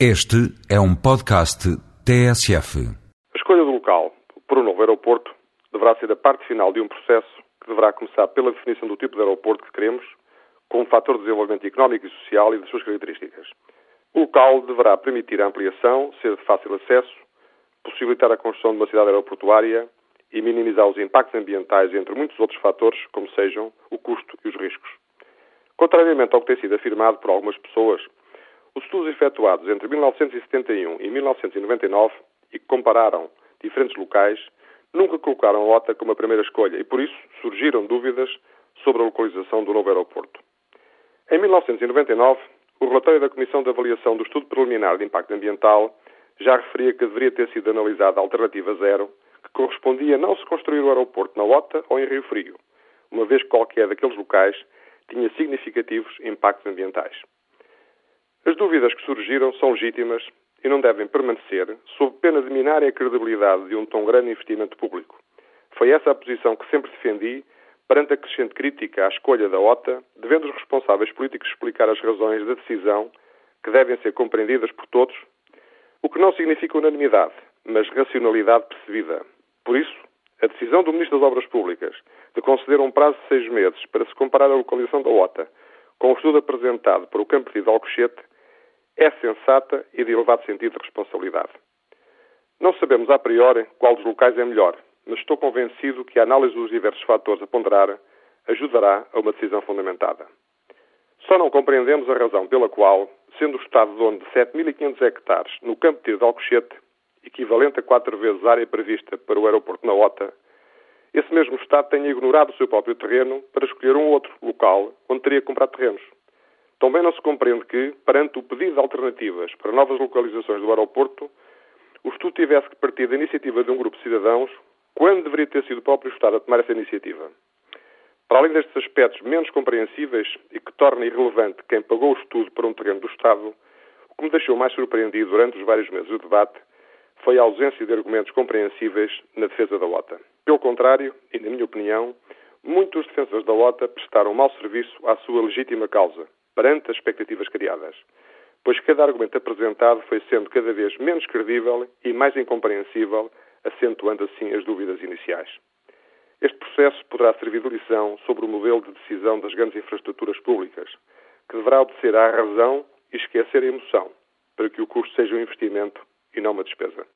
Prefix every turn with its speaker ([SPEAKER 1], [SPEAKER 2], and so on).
[SPEAKER 1] Este é um podcast TSF.
[SPEAKER 2] A escolha do local para o novo aeroporto deverá ser a parte final de um processo que deverá começar pela definição do tipo de aeroporto que queremos, como um fator de desenvolvimento económico e social e das suas características. O local deverá permitir a ampliação, ser de fácil acesso, possibilitar a construção de uma cidade aeroportuária e minimizar os impactos ambientais, entre muitos outros fatores, como sejam o custo e os riscos. Contrariamente ao que tem sido afirmado por algumas pessoas, os estudos efetuados entre 1971 e 1999 e que compararam diferentes locais nunca colocaram a OTA como a primeira escolha e, por isso, surgiram dúvidas sobre a localização do novo aeroporto. Em 1999, o relatório da Comissão de Avaliação do Estudo Preliminar de Impacto Ambiental já referia que deveria ter sido analisada a alternativa zero, que correspondia não se construir o aeroporto na OTA ou em Rio Frio, uma vez que qualquer daqueles locais tinha significativos impactos ambientais. As dúvidas que surgiram são legítimas e não devem permanecer sob pena de minarem a credibilidade de um tão grande investimento público. Foi essa a posição que sempre defendi perante a crescente crítica à escolha da OTA, devendo os responsáveis políticos explicar as razões da decisão que devem ser compreendidas por todos, o que não significa unanimidade, mas racionalidade percebida. Por isso, a decisão do Ministro das Obras Públicas de conceder um prazo de seis meses para se comparar a localização da OTA com o estudo apresentado por o Campo de Alcochete é sensata e de elevado sentido de responsabilidade. Não sabemos a priori qual dos locais é melhor, mas estou convencido que a análise dos diversos fatores a ponderar ajudará a uma decisão fundamentada. Só não compreendemos a razão pela qual, sendo o Estado dono de 7.500 hectares no campo de tiro de Alcochete, equivalente a quatro vezes a área prevista para o aeroporto na OTA, esse mesmo Estado tenha ignorado o seu próprio terreno para escolher um outro local onde teria que comprar terrenos. Também não se compreende que, perante o pedido de alternativas para novas localizações do aeroporto, o estudo tivesse que partir da iniciativa de um grupo de cidadãos, quando deveria ter sido o próprio Estado a tomar essa iniciativa. Para além destes aspectos menos compreensíveis e que torna irrelevante quem pagou o estudo para um terreno do Estado, o que me deixou mais surpreendido durante os vários meses de debate foi a ausência de argumentos compreensíveis na defesa da OTA. Pelo contrário, e na minha opinião, muitos defensores da OTA prestaram mau serviço à sua legítima causa, perante as expectativas criadas, pois cada argumento apresentado foi sendo cada vez menos credível e mais incompreensível, acentuando assim as dúvidas iniciais. Este processo poderá servir de lição sobre o modelo de decisão das grandes infraestruturas públicas, que deverá obedecer à razão e esquecer a emoção, para que o custo seja um investimento e não uma despesa.